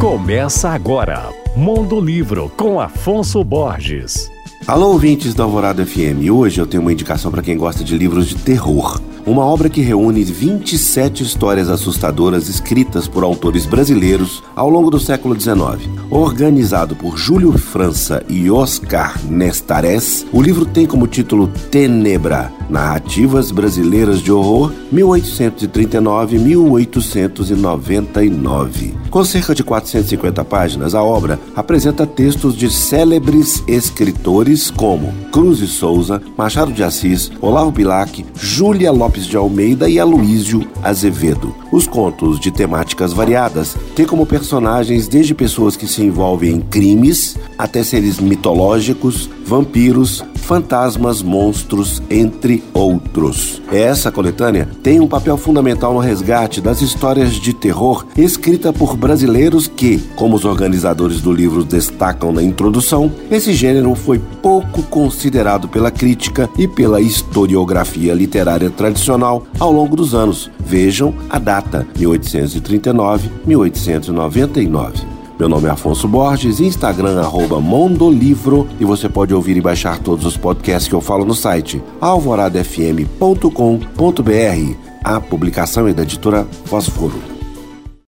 Começa agora, Mundo Livro com Afonso Borges. Alô, ouvintes da Alvorada FM. Hoje eu tenho uma indicação para quem gosta de livros de terror. Uma obra que reúne 27 histórias assustadoras escritas por autores brasileiros ao longo do século XIX. Organizado por Júlio França e Oscar Nestares, o livro tem como título Tenebra Narrativas Brasileiras de Horror 1839-1899. Com cerca de 450 páginas, a obra apresenta textos de célebres escritores como Cruz e Souza, Machado de Assis, Olavo Bilac, Júlia Lopes de Almeida e Aloísio Azevedo. Os contos de temáticas variadas têm como personagens desde pessoas que se envolvem em crimes até seres mitológicos, vampiros, fantasmas, monstros, entre outros. Essa coletânea tem um papel fundamental no resgate das histórias de terror escrita por brasileiros que, como os organizadores do livro destacam na introdução, esse gênero foi pouco considerado pela crítica e pela historiografia literária tradicional ao longo dos anos. Vejam a data, 1839-1899. Meu nome é Afonso Borges, Instagram Mondolivro e você pode ouvir e baixar todos os podcasts que eu falo no site alvoradafm.com.br. A publicação é da editora Fósforo.